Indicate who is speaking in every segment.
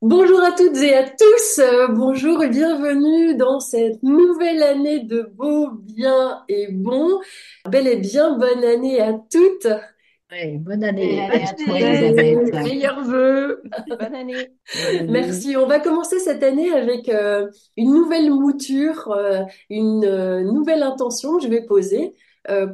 Speaker 1: Bonjour à toutes et à tous, euh, bonjour et bienvenue dans cette nouvelle année de beau, bien et bon. Belle et bien bonne année à toutes.
Speaker 2: bonne année
Speaker 1: à
Speaker 2: toi,
Speaker 1: Meilleurs vœux.
Speaker 2: Bonne année.
Speaker 1: Merci. On va commencer cette année avec euh, une nouvelle mouture, euh, une nouvelle intention que je vais poser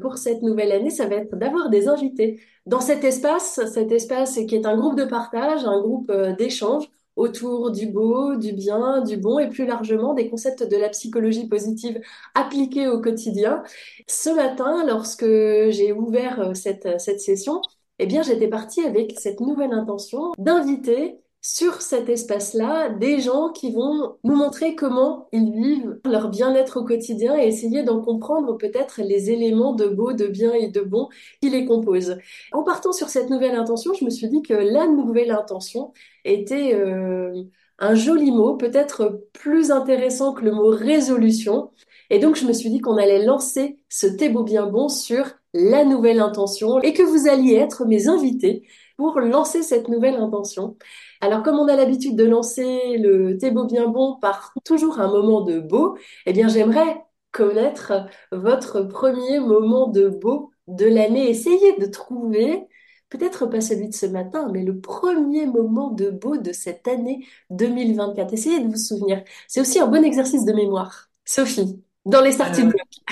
Speaker 1: pour cette nouvelle année. Ça va être d'avoir des invités dans cet espace, cet espace qui est un groupe de partage, un groupe d'échange autour du beau, du bien, du bon et plus largement des concepts de la psychologie positive appliqués au quotidien. Ce matin, lorsque j'ai ouvert euh, cette, cette session, eh bien, j'étais partie avec cette nouvelle intention d'inviter sur cet espace-là des gens qui vont nous montrer comment ils vivent leur bien-être au quotidien et essayer d'en comprendre peut-être les éléments de beau, de bien et de bon qui les composent. En partant sur cette nouvelle intention, je me suis dit que la nouvelle intention était euh, un joli mot, peut-être plus intéressant que le mot résolution. Et donc, je me suis dit qu'on allait lancer ce thé beau bien bon sur la nouvelle intention et que vous alliez être mes invités pour lancer cette nouvelle intention. Alors, comme on a l'habitude de lancer le thé beau bien bon par toujours un moment de beau, eh bien, j'aimerais connaître votre premier moment de beau de l'année. Essayez de trouver, peut-être pas celui de ce matin, mais le premier moment de beau de cette année 2024. Essayez de vous souvenir. C'est aussi un bon exercice de mémoire. Sophie, dans les starting euh, blocks.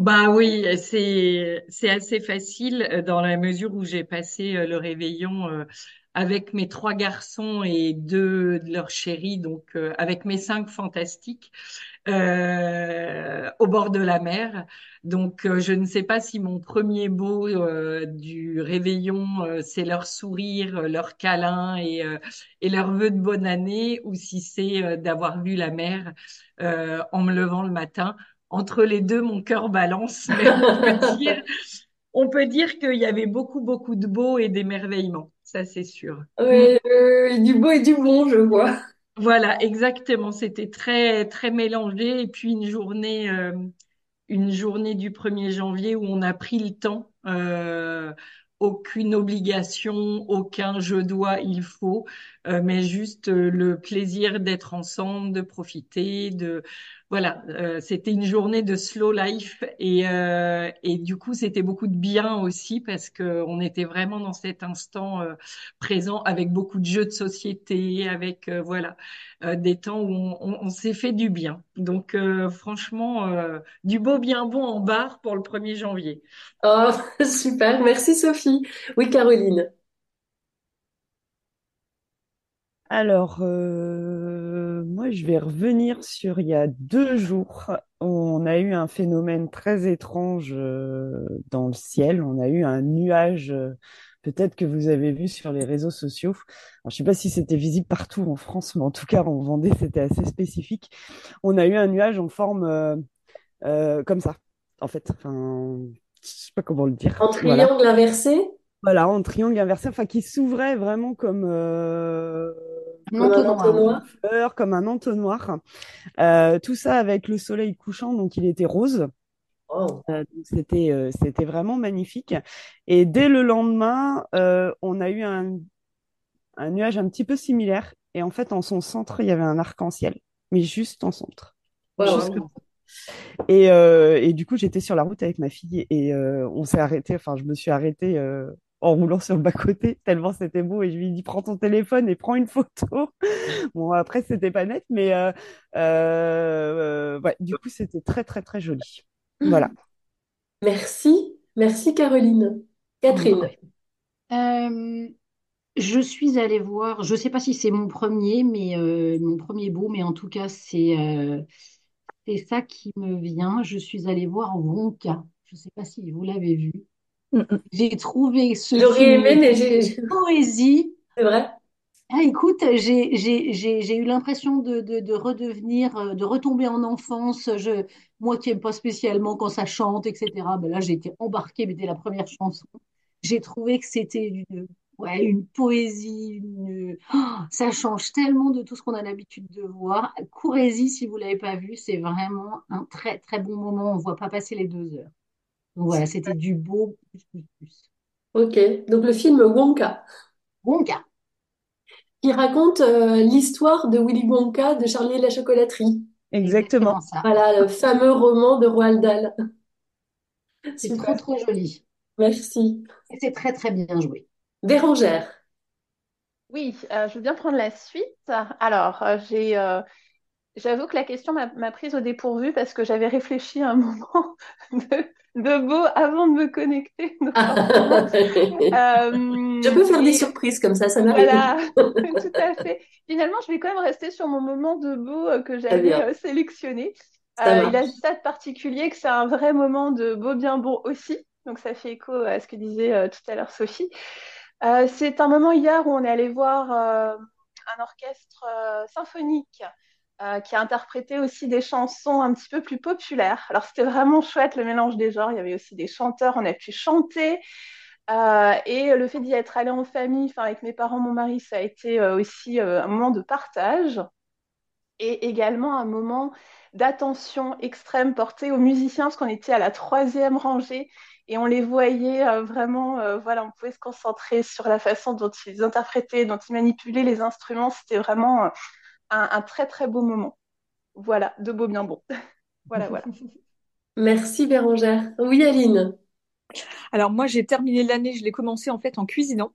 Speaker 3: Bah oui, c'est c'est assez facile euh, dans la mesure où j'ai passé euh, le réveillon euh, avec mes trois garçons et deux de leurs chéris, donc avec mes cinq fantastiques, au bord de la mer. Donc je ne sais pas si mon premier mot du réveillon c'est leur sourire, leur câlin et et leur vœu de bonne année, ou si c'est d'avoir vu la mer en me levant le matin entre les deux, mon cœur balance. Mais on peut dire, qu'il y avait beaucoup, beaucoup de beau et d'émerveillement. Ça, c'est sûr.
Speaker 1: Oui, euh, du beau et du bon, je vois.
Speaker 3: Voilà, exactement. C'était très, très mélangé. Et puis une journée, euh, une journée du 1er janvier où on a pris le temps. Euh, aucune obligation, aucun je dois, il faut, euh, mais juste euh, le plaisir d'être ensemble, de profiter, de voilà, euh, c'était une journée de slow life et et du coup c'était beaucoup de bien aussi parce que on était vraiment dans cet instant présent avec beaucoup de jeux de société, avec voilà des temps où on, on, on s'est fait du bien. Donc franchement du beau bien bon en barre pour le 1er janvier.
Speaker 1: Oh super, merci Sophie. Oui, Caroline.
Speaker 4: Alors, euh, moi, je vais revenir sur il y a deux jours. On a eu un phénomène très étrange euh, dans le ciel. On a eu un nuage, euh, peut-être que vous avez vu sur les réseaux sociaux. je ne sais pas si c'était visible partout en France, mais en tout cas, en Vendée, c'était assez spécifique. On a eu un nuage en forme comme ça, en fait. Enfin, je sais pas comment le dire.
Speaker 1: En triangle inversé?
Speaker 4: Voilà, en triangle inversé, enfin qui s'ouvrait vraiment comme euh,
Speaker 1: un entonnoir,
Speaker 4: comme un entonnoir. Euh, tout ça avec le soleil couchant, donc il était rose.
Speaker 1: Oh.
Speaker 4: Euh, c'était c'était vraiment magnifique. Et dès le lendemain, on a eu un, un nuage un petit peu similaire. Et en fait, en son centre, il y avait un arc-en-ciel, mais juste en centre. Juste et, euh, et, du coup, j'étais sur la route avec ma fille et euh, on s'est arrêté. Enfin, je me suis arrêtée euh, en roulant sur le bas-côté tellement c'était beau et je lui ai dit prends ton téléphone et prends une photo. bon, après, c'était pas net, mais ouais, du coup, c'était très, très, très joli. Voilà.
Speaker 1: Merci. Merci, Caroline. Catherine.
Speaker 2: je suis allée voir, je ne sais pas si c'est mon premier, mais mon premier beau, mais en tout cas, c'est c'est ça qui me vient. Je suis allée voir Wonka. Je ne sais pas si vous l'avez vu. Mm, mm. J'ai trouvé ce
Speaker 1: J'aurais aimé, mais j'ai
Speaker 2: poésie.
Speaker 1: C'est vrai?
Speaker 2: Ah, écoute, j'ai j'ai- j'ai- j'ai eu l'impression de, de, de redevenir, euh, de retomber en enfance. Je, moi qui n'aime pas spécialement quand ça chante, etc. Ben là, j'ai été embarquée, mais dès la première chanson. J'ai trouvé que c'était une, ouais, une poésie. une- oh, ça change tellement de tout ce qu'on a l'habitude de voir. Courez-y si vous l'avez pas vu. C'est vraiment un très, très bon moment. On ne voit pas passer les deux heures. Donc voilà, c'était du beau plus, plus, plus.
Speaker 1: Ok, donc le film Wonka,
Speaker 2: gars,
Speaker 1: qui raconte euh, l'histoire de Willy Wonka de Charlie et la chocolaterie.
Speaker 4: Exactement.
Speaker 2: exactement ça.
Speaker 1: Voilà, le fameux roman de Roald Dahl.
Speaker 2: C'est trop, trop joli.
Speaker 1: merci.
Speaker 2: Et c'est très, très bien joué.
Speaker 1: Bérangère.
Speaker 5: Oui, euh, je veux bien prendre la suite. Alors, euh, j'ai, euh, j'avoue que la question m'a prise au dépourvu parce que j'avais réfléchi un moment de, de beau avant de me connecter. Donc, forcément,
Speaker 1: Je
Speaker 5: euh,
Speaker 1: peux faire des surprises comme ça, ça m'arrive.
Speaker 5: voilà, tout à fait. Finalement, je vais quand même rester sur mon moment de beau euh, que j'avais euh, sélectionné. Euh, il a ça de particulier que c'est un vrai moment de beau bien bon aussi. Donc, ça fait écho à ce que disait euh, tout à l'heure Sophie. Euh, c'est un moment hier où on est allé voir euh, un orchestre euh, symphonique euh, qui a interprété aussi des chansons un petit peu plus populaires. Alors c'était vraiment chouette le mélange des genres. Il y avait aussi des chanteurs, on a pu chanter. Euh, et le fait d'y être allé en famille, avec mes parents, mon mari, ça a été euh, aussi un moment de partage et également un moment d'attention extrême portée aux musiciens parce qu'on était à la troisième rangée et on les voyait vraiment, voilà, on pouvait se concentrer sur la façon dont ils interprétaient, dont ils manipulaient les instruments. C'était vraiment un, un très très beau moment. Voilà, de beau bien bon. Voilà, voilà.
Speaker 1: Merci Bérangère. Oui, Aline.
Speaker 6: Alors moi j'ai terminé l'année, je l'ai commencé en fait en cuisinant.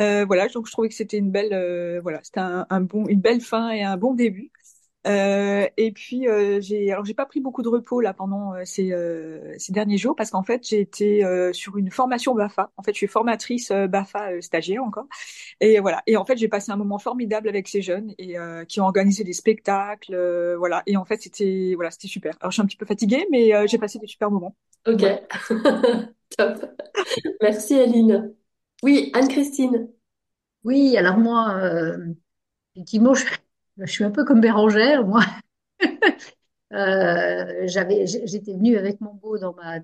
Speaker 6: Euh, voilà, donc je trouvais que c'était une belle, euh, voilà, c'était un, un bon, une belle fin et un bon début. Euh, et puis euh, j'ai, alors j'ai pas pris beaucoup de repos là pendant euh, ces, euh, ces derniers jours parce qu'en fait j'ai été euh, sur une formation BAFA. En fait, je suis formatrice euh, BAFA euh, stagiaire encore. Et voilà. Et en fait, j'ai passé un moment formidable avec ces jeunes et euh, qui ont organisé des spectacles, euh, voilà. Et en fait, c'était, voilà, c'était super. Alors je suis un petit peu fatiguée, mais euh, j'ai passé des super moments.
Speaker 1: Ok, top. Merci Aline. Oui, Anne-Christine.
Speaker 2: Oui, alors moi, euh, effectivement, je, je suis un peu comme Bérangère. Moi, Euh, j'étais venue avec mon beau dans ma,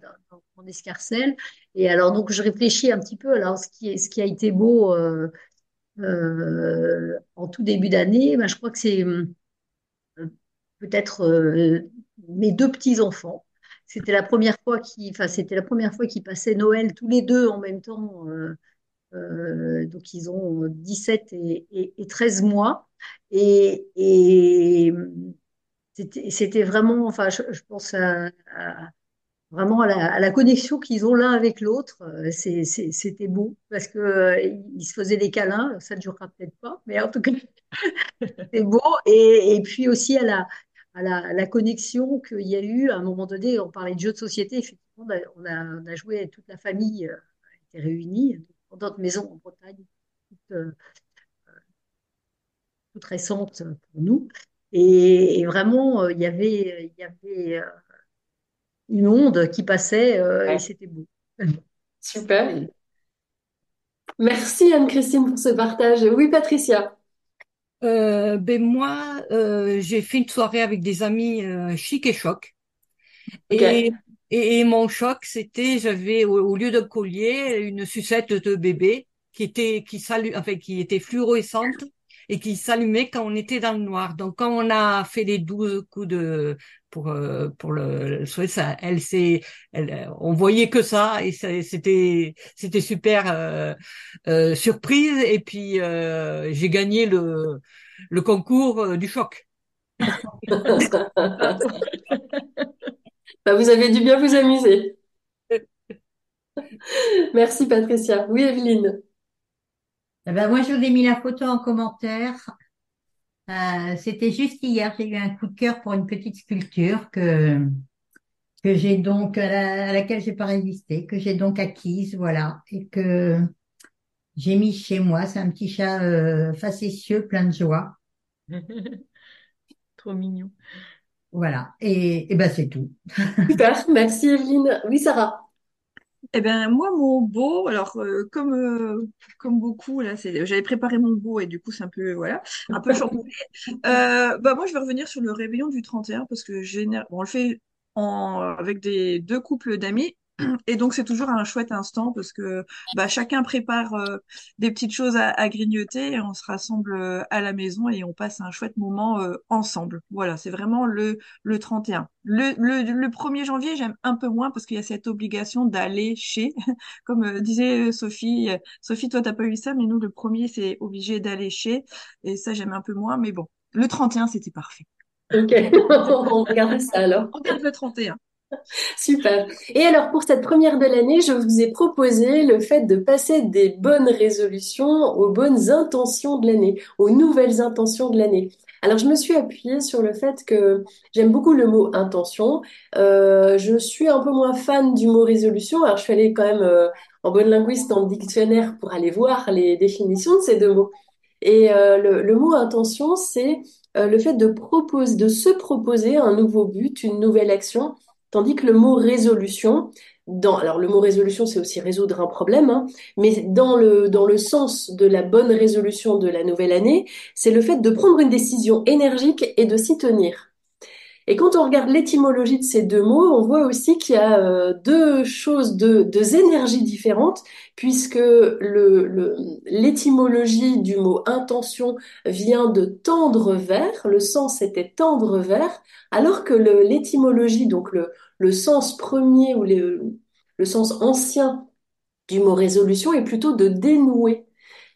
Speaker 2: mon escarcelle. Et alors, donc, je réfléchis un petit peu. Alors, ce qui ce qui a été beau euh, euh, en tout début d'année, ben, je crois que c'est euh, peut-être mes deux petits-enfants. C'était la première fois qu'ils, passaient Noël tous les deux en même temps. donc, ils ont 17 et, et, et 13 mois. Et, c'était c'était vraiment, enfin, je, pense vraiment à la, connexion qu'ils ont l'un avec l'autre. Euh, C'était beau parce que euh, se faisaient des câlins. Ça ne durera peut-être pas, mais en tout cas, c'est beau. Et, puis aussi à la, connexion qu'il y a eu à un moment donné. On parlait de jeux de société. Effectivement, on a, on a, joué, toute la famille euh, était réunie dans notre maison en Bretagne. Toute récente pour nous. Et, et vraiment, euh, il y avait, il y avait euh, une onde qui passait euh, et c'était beau.
Speaker 1: super. Merci Anne-Christine pour ce partage. Oui, Patricia.
Speaker 7: Euh, ben moi, euh, j'ai fait une soirée avec des amis euh, chic et choc. Et, et, et mon choc, c'était, j'avais au, au lieu d'un collier, une sucette de bébé qui était, qui s'allu- enfin, qui était fluorescente et qui s'allumait quand on était dans le noir. Donc, quand on a fait les 12 coups de, pour, euh, pour le, ça, elle s'est, elle, euh, on voyait que ça et c'était, c'était super, euh, euh, surprise. Et puis, euh, j'ai gagné le, le concours euh, du choc.
Speaker 1: Bah, vous avez dû bien vous amuser. Merci Patricia. Oui, Evelyne.
Speaker 8: Eh ben, moi, je vous ai mis la photo en commentaire. Euh, c'était juste hier, j'ai eu un coup de cœur pour une petite sculpture que, que j'ai donc, à, la- à laquelle j'ai pas résisté, que j'ai donc acquise, voilà, et que j'ai mis chez moi. C'est un petit chat euh, facétieux, plein de joie.
Speaker 3: Trop mignon.
Speaker 8: Voilà. Et, et ben, c'est tout.
Speaker 1: Super. Merci Evelyne. Oui, Sarah.
Speaker 6: Eh ben moi mon beau, alors euh, comme euh, comme beaucoup là, c'est j'avais préparé mon beau et du coup c'est un peu voilà un peu chamboulé. Euh, bah moi je vais revenir sur le réveillon du 31 parce que général, bon, on le fait en avec des deux couples d'amis et donc c'est toujours un chouette instant parce que bah chacun prépare euh, des petites choses à, à grignoter et on se rassemble euh, à la maison et on passe un chouette moment euh, ensemble. Voilà, c'est vraiment le le 31. Le le le 1er janvier, j'aime un peu moins parce qu'il y a cette obligation d'aller chez comme euh, disait euh, Sophie, Sophie, toi, t'as pas eu ça, mais nous, le premier, c'est obligé d'aller chez. Et ça, j'aime un peu moins, mais bon. Le 31, c'était parfait.
Speaker 1: Ok, on regarde ça alors.
Speaker 6: On regarde le 31.
Speaker 1: Super. Et alors, pour cette première de l'année, je vous ai proposé le fait de passer des bonnes résolutions aux bonnes intentions de l'année, aux nouvelles intentions de l'année. Alors, je me suis appuyée sur le fait que j'aime beaucoup le mot intention. Euh, je suis un peu moins fan du mot résolution. Alors, je suis allée quand même euh, en bonne linguiste dans le dictionnaire pour aller voir les définitions de ces deux mots. Et euh, le, mot intention, c'est le fait de de se proposer un nouveau but, une nouvelle action Tandis que le mot résolution, dans, alors le mot résolution, c'est aussi résoudre un problème, hein, mais dans le, dans le sens de la bonne résolution de la nouvelle année, c'est le fait de prendre une décision énergique et de s'y tenir. Et quand on regarde l'étymologie de ces deux mots, on voit aussi qu'il y a euh, deux choses, deux, énergies différentes, puisque le, le, l'étymologie du mot intention vient de tendre vers, le sens était tendre vers, alors que l'étymologie, donc le, le sens premier ou le, sens ancien du mot résolution est plutôt de dénouer.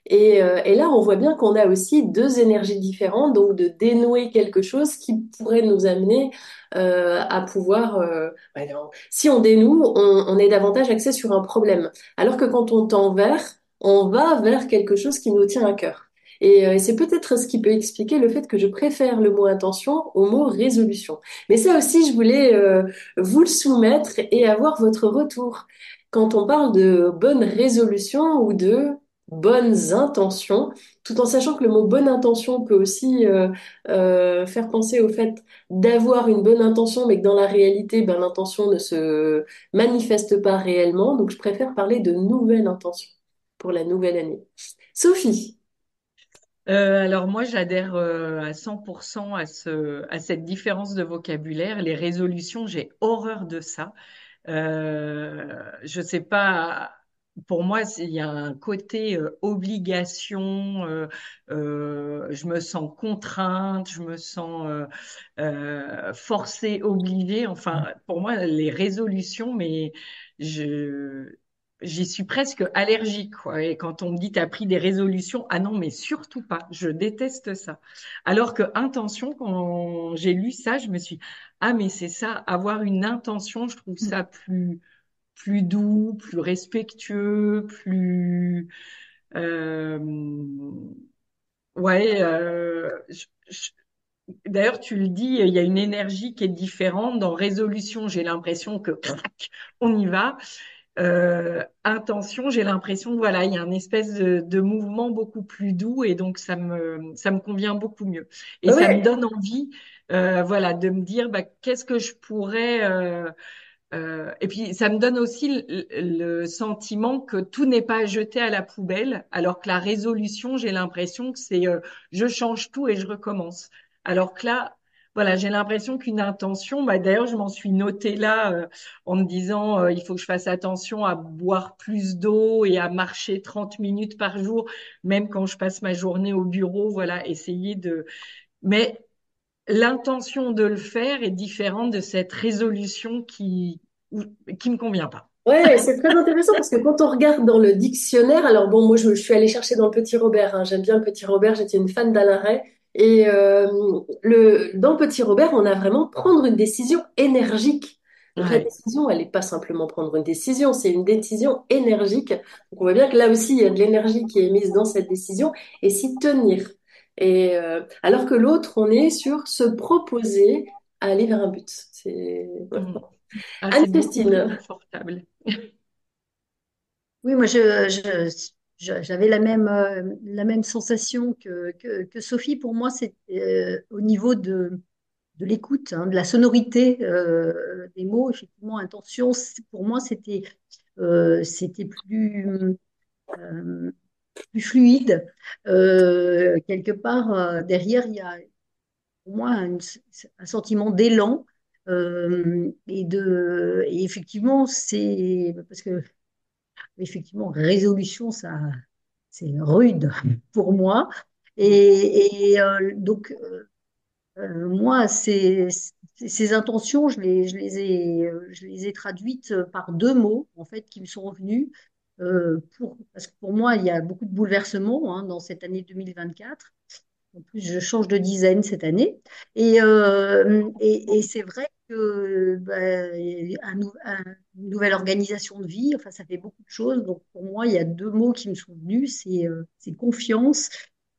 Speaker 1: Et, euh, et, là, on voit bien qu'on a aussi deux énergies différentes, donc de dénouer quelque chose qui pourrait nous amener euh, à pouvoir... Euh, non, si on dénoue, on, on, est davantage axé sur un problème. Alors que quand on tend vers, on va vers quelque chose qui nous tient à cœur. Et, euh, c'est peut-être ce qui peut expliquer le fait que je préfère le mot intention au mot résolution. Mais ça aussi, je voulais euh, vous le soumettre et avoir votre retour. Quand on parle de bonne résolution ou de bonnes intentions, tout en sachant que le mot bonne intention peut aussi euh, euh, faire penser au fait d'avoir une bonne intention, mais que dans la réalité, ben, l'intention ne se manifeste pas réellement. Donc, je préfère parler de nouvelle intention pour la nouvelle année. Sophie.
Speaker 3: Euh, alors moi, j'adhère euh, à 100% à, ce, à cette différence de vocabulaire. Les résolutions, j'ai horreur de ça. Euh, je sais pas pour moi, il y a un côté euh, obligation, je me sens contrainte, je me sens forcée, obligée. Enfin, pour moi, les résolutions, mais je j'y suis presque allergique. Quoi. Et quand on me dit, tu as pris des résolutions, ah non, mais surtout pas, je déteste ça. Alors que intention, quand j'ai lu ça, je me suis, ah mais c'est ça, avoir une intention, je trouve ça plus plus doux, plus respectueux, plus euh, ouais. Euh, D'ailleurs, tu le dis, il y a une énergie qui est différente. Dans résolution, j'ai l'impression que crac, on y va. Euh, intention, j'ai l'impression voilà, il y a un espèce de, de, mouvement beaucoup plus doux et donc ça me ça me convient beaucoup mieux. Et ça me donne envie, euh, voilà, de me dire bah, qu'est-ce que je pourrais euh, euh, et puis, ça me donne aussi le, le sentiment que tout n'est pas jeté à la poubelle, alors que la résolution, j'ai l'impression que c'est euh, je change tout et je recommence. Alors que là, voilà, j'ai l'impression qu'une intention, bah, d'ailleurs, je m'en suis notée là euh, en me disant euh, il faut que je fasse attention à boire plus d'eau et à marcher 30 minutes par jour, même quand je passe ma journée au bureau, voilà, essayer de. Mais l'intention de le faire est différente de cette résolution qui qui me convient pas.
Speaker 1: Ouais, c'est très intéressant parce que quand on regarde dans le dictionnaire, alors bon, moi je, suis allée chercher dans le Petit Robert, hein, j'aime bien le Petit Robert, j'étais une fan d'Alain Ray, et euh, le, dans Petit Robert, on a vraiment prendre une décision énergique. Donc, ouais. la décision, elle n'est pas simplement prendre une décision, c'est une décision énergique. Donc on voit bien que là aussi, il y a de l'énergie qui est mise dans cette décision et s'y tenir. Et euh, alors que l'autre, on est sur se proposer à aller vers un but. C'est
Speaker 3: mmh. ah, Anne-Christine.
Speaker 9: oui, moi, je, je, j'avais la même, euh, la même sensation que, que, Sophie. Pour moi, c'est euh, au niveau de, de l'écoute, hein, de la sonorité euh, des mots, effectivement, intention. Pour moi, c'était c'était plus, plus fluide. Quelque part, derrière, il y a pour moi un, sentiment d'élan. et de et effectivement c'est parce que effectivement résolution ça c'est rude pour moi et, et, euh, donc euh, moi, ces, ces intentions, je les, je les ai, euh, je les ai traduites par deux mots, en fait, qui me sont revenus. euh, pour, parce que pour moi, il y a beaucoup de bouleversements hein, dans cette année 2024. En plus, je change de dizaine cette année. Et, euh, et, et c'est vrai un- une nouvelle organisation de vie, enfin, ça fait beaucoup de choses. Donc, pour moi, il y a deux mots qui me sont venus, c'est euh, confiance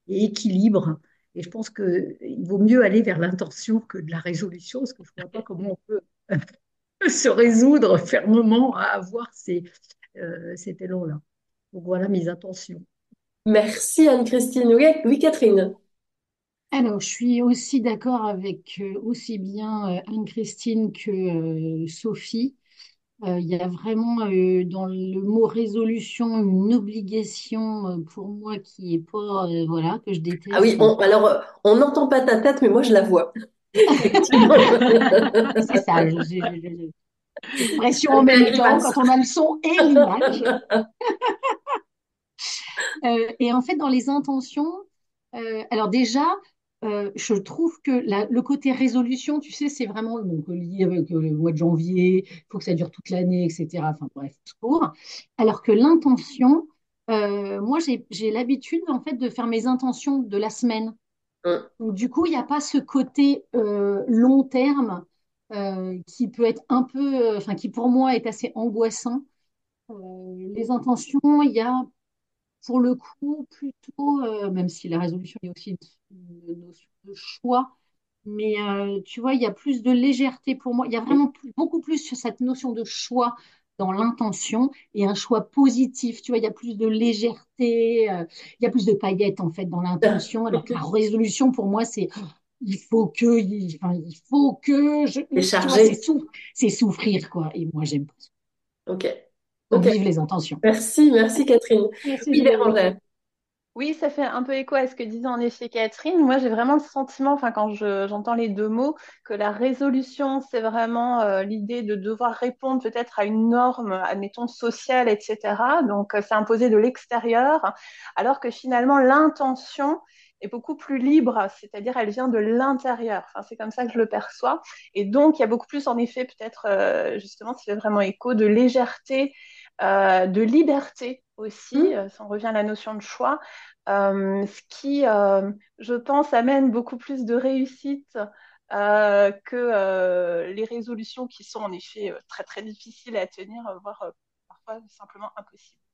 Speaker 9: et équilibre. Et je pense qu'il vaut mieux aller vers l'intention que de la résolution, parce que je ne vois pas comment on peut se résoudre fermement à avoir ces, euh, cet élan-là. Donc, voilà mes intentions.
Speaker 1: Merci Anne-Christine. Oui, Catherine?
Speaker 2: Alors, je suis aussi d'accord avec euh, aussi bien euh, Anne-Christine que euh, Sophie. Il y a vraiment dans le mot résolution une obligation pour moi qui est pas, voilà, que je
Speaker 1: Ah oui,
Speaker 2: déteste.
Speaker 1: on, alors on n'entend pas ta tête, mais moi je la vois. Effectivement.
Speaker 2: C'est ça, je, je, expression en même temps quand on a le son et l'image. Et en fait, dans les intentions, euh, alors déjà, euh, je trouve que la- le côté résolution, tu sais, c'est vraiment donc, lié avec euh, le mois de janvier, il faut que ça dure toute l'année, etc. Enfin bref, tout court. Alors que l'intention, euh, moi, j'ai, l'habitude en fait de faire mes intentions de la semaine.
Speaker 1: Hum.
Speaker 2: Donc du coup, il n'y a pas ce côté euh, long terme euh, qui peut être un peu, euh, enfin qui pour moi est assez angoissant. Euh, les intentions, il y a pour le coup, plutôt, euh, même si la résolution, a aussi une, une notion de choix, mais euh, tu vois, il y a plus de légèreté pour moi. Il y a vraiment plus- beaucoup plus sur cette notion de choix dans l'intention et un choix positif. Tu vois, il y a plus de légèreté, euh, il y a plus de paillettes en fait dans l'intention, alors que la résolution, pour moi, c'est il faut que, il, enfin, il faut que je,
Speaker 1: C'est
Speaker 2: souffrir, quoi. Et moi, j'aime pas ça.
Speaker 1: Ok.
Speaker 2: Donc,
Speaker 1: Ok.
Speaker 2: vive les intentions.
Speaker 1: Merci, merci Catherine.
Speaker 2: Merci,
Speaker 1: Oui. Bérangère.
Speaker 5: Oui, ça fait un peu écho à ce que disait en effet Catherine. Moi, j'ai vraiment le sentiment, enfin, quand je- j'entends les deux mots, que la résolution, c'est vraiment euh, l'idée de devoir répondre peut-être à une norme, admettons, sociale, etc. Donc, euh, c'est imposé de l'extérieur, alors que finalement, l'intention est beaucoup plus libre, c'est-à-dire elle vient de l'intérieur. Enfin, c'est comme ça que je le perçois. Et donc, il y a beaucoup plus, en effet, peut-être, euh, justement, ça fait vraiment écho de légèreté, euh, de liberté aussi,
Speaker 1: Hum.
Speaker 5: euh, ça en revient à la notion de choix euh, ce qui, je pense, amène beaucoup plus de réussite que les résolutions qui sont en effet très très difficiles à tenir, voire parfois simplement impossibles.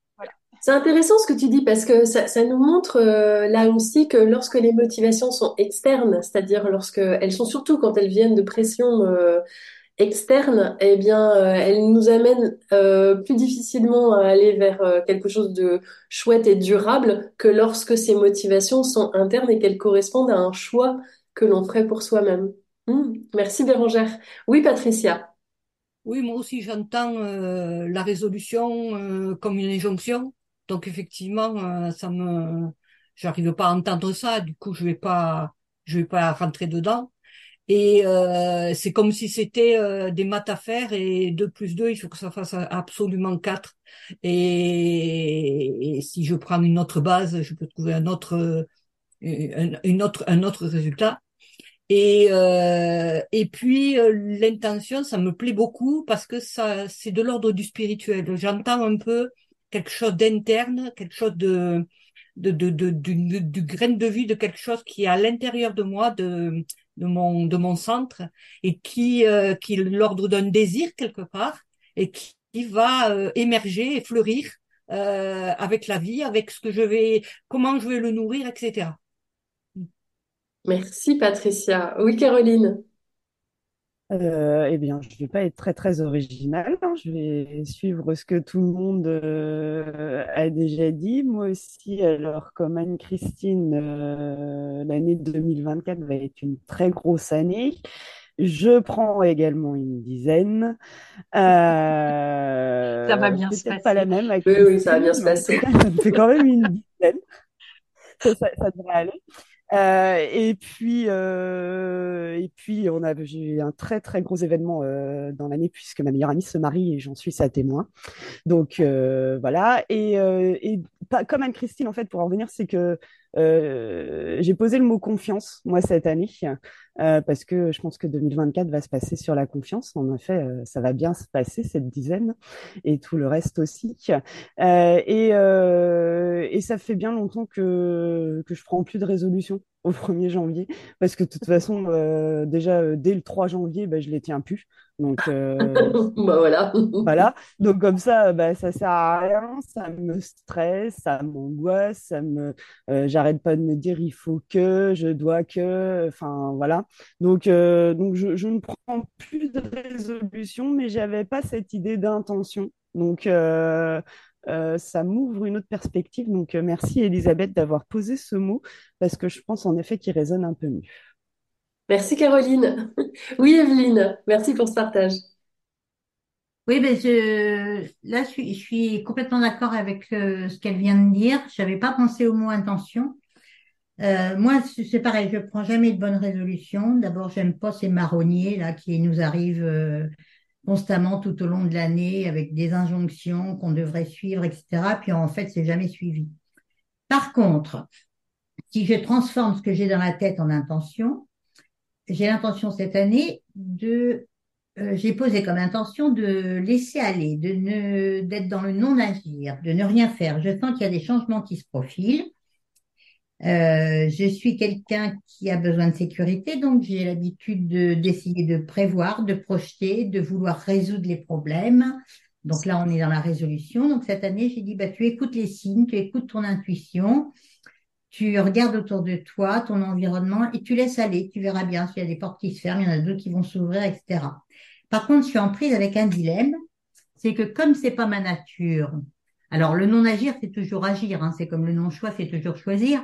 Speaker 1: C'est intéressant ce que tu dis parce que ça, nous montre euh, là aussi que lorsque les motivations sont externes, c'est-à-dire lorsque elles sont surtout quand elles viennent de pression euh, externe, eh bien, euh, elles nous amènent plus difficilement à aller vers quelque chose de chouette et durable que lorsque ces motivations sont internes et qu'elles correspondent à un choix que l'on ferait pour soi-même. Hmm. Merci Bérangère. Oui, Patricia.
Speaker 7: Oui, moi aussi j'entends euh, la résolution euh, comme une injonction. Donc effectivement, euh, ça me, j'arrive pas à entendre ça. Du coup, je vais pas, je vais pas rentrer dedans. Et euh, c'est comme si c'était des maths à faire et 2 plus 2, il faut que ça fasse absolument 4. Et, et si je prends une autre base, je peux trouver un autre, un, une autre, un autre résultat. Et, euh, et puis euh, l'intention, ça me plaît beaucoup parce que ça, c'est de l'ordre du spirituel. J'entends un peu quelque chose d'interne, quelque chose de, de, de, de, du, grain de vie de quelque chose qui est à l'intérieur de moi, de, de mon, de mon centre, et qui, euh, qui l'ordre d'un désir quelque part, et qui, va euh, émerger et fleurir avec la vie, avec ce que je vais, comment je vais le nourrir, etc.
Speaker 1: Merci Patricia. Oui, Caroline.
Speaker 4: Euh, eh bien, je ne vais pas être très très originale. hein. Je vais suivre ce que tout le monde euh, a déjà dit. Moi aussi, alors comme Anne-Christine, euh, l'année 2024 va être une très grosse année. Je prends également une dizaine. Euh,
Speaker 3: Ça va bien se
Speaker 4: peut-être pas la
Speaker 3: passer.
Speaker 4: même avec
Speaker 1: Oui, oui, ça va bien
Speaker 4: Christine,
Speaker 1: se passer.
Speaker 4: ça me fait quand même une dizaine. Ça, ça- ça devrait aller. Euh, et puis, euh, et puis, on a, eu un très très gros événement euh, dans l'année puisque ma meilleure amie se marie et j'en suis sa témoin. Donc euh, voilà. Et, euh, et pas, comme Anne-Christine, en fait, pour en revenir, c'est que j'ai posé le mot confiance, moi, cette année, euh, parce que je pense que 2024 va se passer sur la confiance. En effet, euh, ça va bien se passer, cette dizaine, et tout le reste aussi. Euh, et, euh, et ça fait bien longtemps que, que je prends plus de résolution au 1er janvier, parce que de toute façon, euh, déjà, euh, dès le 3 janvier, ben, je les tiens plus. Donc, euh,
Speaker 1: Bah voilà.
Speaker 4: voilà. Donc comme ça, bah, ça sert à rien, ça me stresse, ça m'angoisse, ça me, euh, j'arrête pas de me dire il faut que, je dois que, enfin voilà. Donc euh, donc je, je ne prends plus de résolution, mais j'avais pas cette idée d'intention. Donc euh, euh, ça m'ouvre une autre perspective. Donc euh, merci Elisabeth d'avoir posé ce mot parce que je pense en effet qu'il résonne un peu mieux.
Speaker 1: Merci Caroline. Oui, Evelyne, merci pour ce partage.
Speaker 8: Oui, ben je, là, je suis, je suis complètement d'accord avec euh, ce qu'elle vient de dire. Je n'avais pas pensé au mot intention. Euh, moi, c'est pareil, je prends jamais de bonnes résolutions. D'abord, j'aime pas ces marronniers là qui nous arrivent euh, constamment tout au long de l'année avec des injonctions qu'on devrait suivre, etc. Puis en fait, c'est jamais suivi. Par contre, si je transforme ce que j'ai dans la tête en intention, j'ai l'intention cette année de euh, j'ai posé comme intention de laisser aller, de ne, d'être dans le non-agir, de ne rien faire. Je sens qu'il y a des changements qui se profilent. Euh, je suis quelqu'un qui a besoin de sécurité, donc j'ai l'habitude de, d'essayer de prévoir, de projeter, de vouloir résoudre les problèmes. Donc là, on est dans la résolution. Donc cette année, j'ai dit, bah, tu écoutes les signes, tu écoutes ton intuition, tu regardes autour de toi, ton environnement, et tu laisses aller. Tu verras bien s'il y a des portes qui se ferment, il y en a d'autres qui vont s'ouvrir, etc. Par contre, je suis en prise avec un dilemme, c'est que comme c'est pas ma nature, alors le non-agir, c'est toujours agir, hein, c'est comme le non-choix, c'est toujours choisir,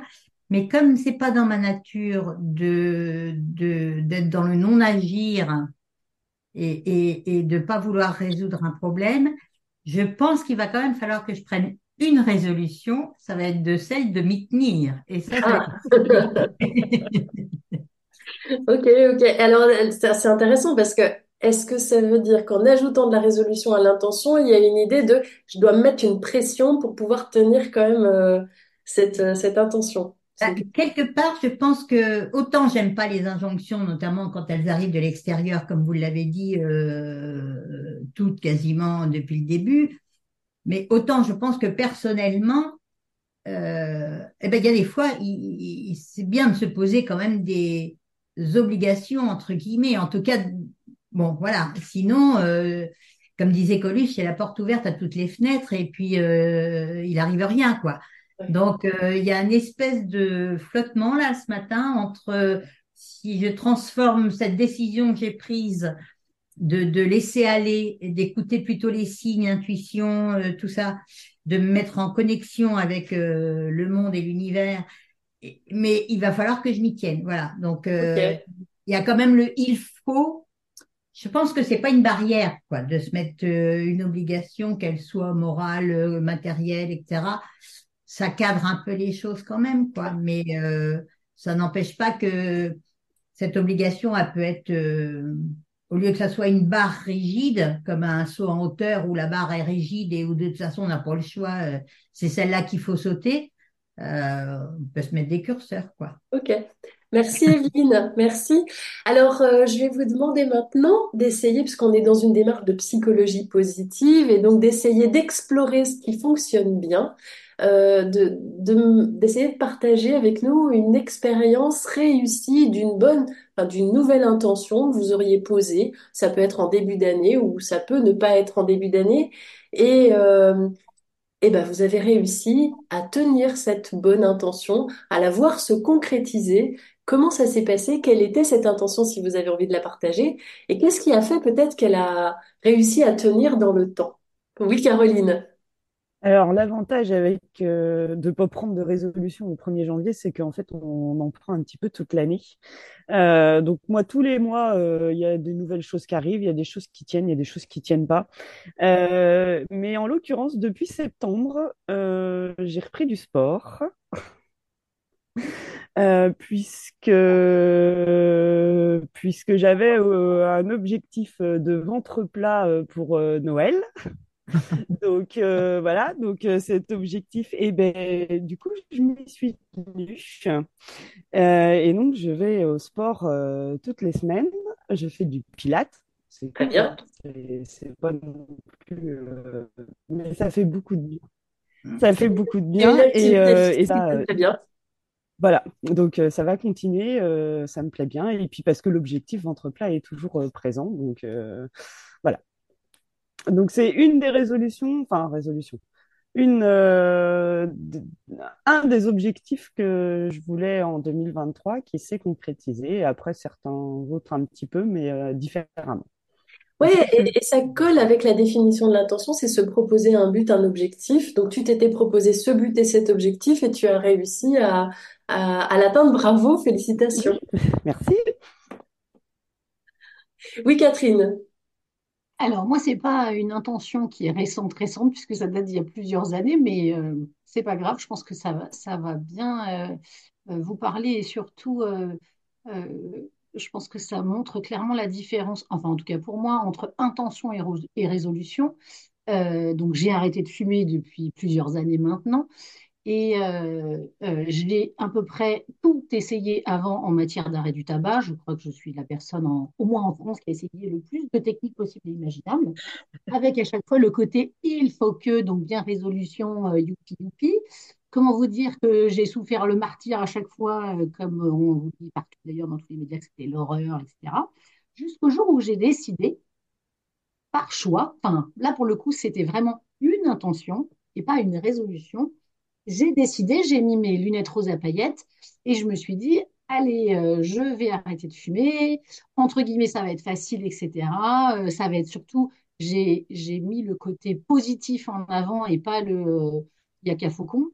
Speaker 8: mais comme c'est pas dans ma nature de d'être dans le non-agir et, et, et de pas vouloir résoudre un problème, je pense qu'il va quand même falloir que je prenne une résolution, ça va être de celle de m'y tenir. Et ça,
Speaker 1: Ah. Ok, ok. Alors, c'est intéressant parce que est-ce que ça veut dire qu'en ajoutant de la résolution à l'intention, il y a une idée de je dois me mettre une pression pour pouvoir tenir quand même euh, cette, euh, cette intention?
Speaker 8: Bah, quelque part, je pense que autant j'aime pas les injonctions, notamment quand elles arrivent de l'extérieur, comme vous l'avez dit, euh, toutes quasiment depuis le début, mais autant je pense que personnellement, euh, eh ben, il y a des fois, c'est bien de se poser quand même des obligations, entre guillemets. En tout cas, bon, voilà. Sinon, euh, comme disait Coluche, c'est la porte ouverte à toutes les fenêtres et puis euh, il arrive rien, quoi. Donc, euh, il y a une espèce de flottement là ce matin entre si je transforme cette décision que j'ai prise de, de laisser aller, d'écouter plutôt les signes, intuition, euh, tout ça, de me mettre en connexion avec euh, le monde et l'univers. Mais il va falloir que je m'y tienne. Voilà. Donc, euh, il y a quand même le il faut. Je pense que c'est pas une barrière, quoi, de se mettre euh, une obligation, qu'elle soit morale, euh, matérielle, etc. Ça cadre un peu les choses quand même, quoi. Mais euh, ça n'empêche pas que cette obligation, elle peut être, euh, au lieu que ça soit une barre rigide, comme un saut en hauteur où la barre est rigide et où de toute façon on n'a pas le choix, euh, c'est celle-là qu'il faut sauter, on peut se mettre des curseurs, quoi.
Speaker 1: Ok. Merci Evelyne, merci. Alors, euh, je vais vous demander maintenant d'essayer, puisqu'on est dans une démarche de psychologie positive, et donc d'essayer d'explorer ce qui fonctionne bien, euh, de, de- d'essayer de partager avec nous une expérience réussie d'une bonne, enfin, d'une nouvelle intention que vous auriez posée. Ça peut être en début d'année ou ça peut ne pas être en début d'année. Et, euh, eh ben, vous avez réussi à tenir cette bonne intention, à la voir se concrétiser. Comment ça s'est passé? Quelle était cette intention si vous avez envie de la partager? Et qu'est-ce qui a fait peut-être qu'elle a réussi à tenir dans le temps? Oui, Caroline.
Speaker 4: Alors, l'avantage avec euh, de ne pas prendre de résolution au 1er janvier, c'est qu'en fait, on, en prend un petit peu toute l'année. Euh, donc, moi, tous les mois, euh, il y a des nouvelles choses qui arrivent, il y a des choses qui tiennent, il y a des choses qui tiennent pas. Mais en l'occurrence, depuis septembre, j'ai repris du sport. Euh, puisque puisque j'avais euh, un objectif de ventre plat euh, pour euh, Noël. Donc euh, voilà, donc euh, cet objectif, et ben du coup, je m'y suis tenue. Euh, et donc, je vais au sport euh, toutes les semaines. Je fais du pilates. C'est cool,
Speaker 1: bien.
Speaker 4: hein. C'est pas non plus, euh, mais ça fait beaucoup de bien. Ça fait beaucoup de bien et, euh, et
Speaker 1: physique,
Speaker 4: ça,
Speaker 1: très bien.
Speaker 4: Voilà. Donc euh, ça va continuer, euh, ça me plaît bien. Et puis parce que l'objectif ventre plat est toujours euh, présent, donc voilà. Donc c'est une des résolutions, enfin résolution, une, un des objectifs que je voulais en 2023 qui s'est concrétisé. Après certains autres un petit peu, mais différemment.
Speaker 1: Ouais, et, et ça colle avec la définition de l'intention, c'est se proposer un but, un objectif. Donc tu t'étais proposé ce but et cet objectif et tu as réussi à, à, à l'atteindre. Bravo, félicitations.
Speaker 4: Merci.
Speaker 1: Oui, Catherine.
Speaker 2: Alors, moi, c'est pas une intention qui est récente, récente, puisque ça date d'il y a plusieurs années, mais euh, c'est pas grave. Je pense que ça va, ça va bien euh, euh, vous parler et surtout, euh, euh, je pense que ça montre clairement la différence, enfin, en tout cas pour moi, entre intention et, résolution. Euh, donc, j'ai arrêté de fumer depuis plusieurs années maintenant. Et euh, euh, j'ai à peu près tout essayé avant en matière d'arrêt du tabac. Je crois que je suis la personne, au moins en France, qui a essayé le plus de techniques possibles et imaginables, avec à chaque fois le côté il faut que, donc bien résolution, euh, youpi youpi. Comment vous dire que j'ai souffert le martyr à chaque fois, euh, comme on vous dit partout d'ailleurs dans tous les médias que c'était l'horreur, etc. Jusqu'au jour où j'ai décidé, par choix, enfin là pour le coup c'était vraiment une intention et pas une résolution, j'ai décidé, j'ai mis mes lunettes roses à paillettes et je me suis dit, allez, euh, je vais arrêter de fumer. Entre guillemets, ça va être facile, etc. Euh, ça va être surtout, j'ai mis le côté positif en avant et pas le il y a qu'à faucon.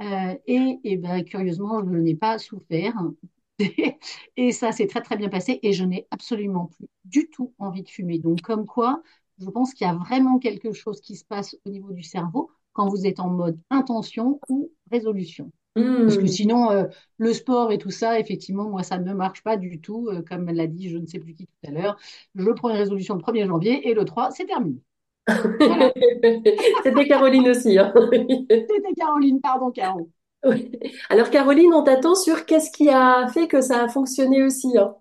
Speaker 2: Euh, et, et ben, curieusement, je n'ai pas souffert. Et ça s'est très très bien passé et je n'ai absolument plus du tout envie de fumer. Donc comme quoi, je pense qu'il y a vraiment quelque chose qui se passe au niveau du cerveau quand vous êtes en mode intention ou résolution. Parce que sinon, euh, le sport et tout ça, effectivement, moi, ça ne marche pas du tout. Euh, comme l'a dit je ne sais plus qui tout à l'heure, je prends une résolution le 1er janvier et le 3, c'est terminé. Voilà,
Speaker 1: C'était Caroline aussi, hein.
Speaker 2: c'était Caroline, pardon Caro.
Speaker 1: Oui. Alors Caroline, on t'attend sur qu'est-ce qui a fait que ça a fonctionné aussi, hein?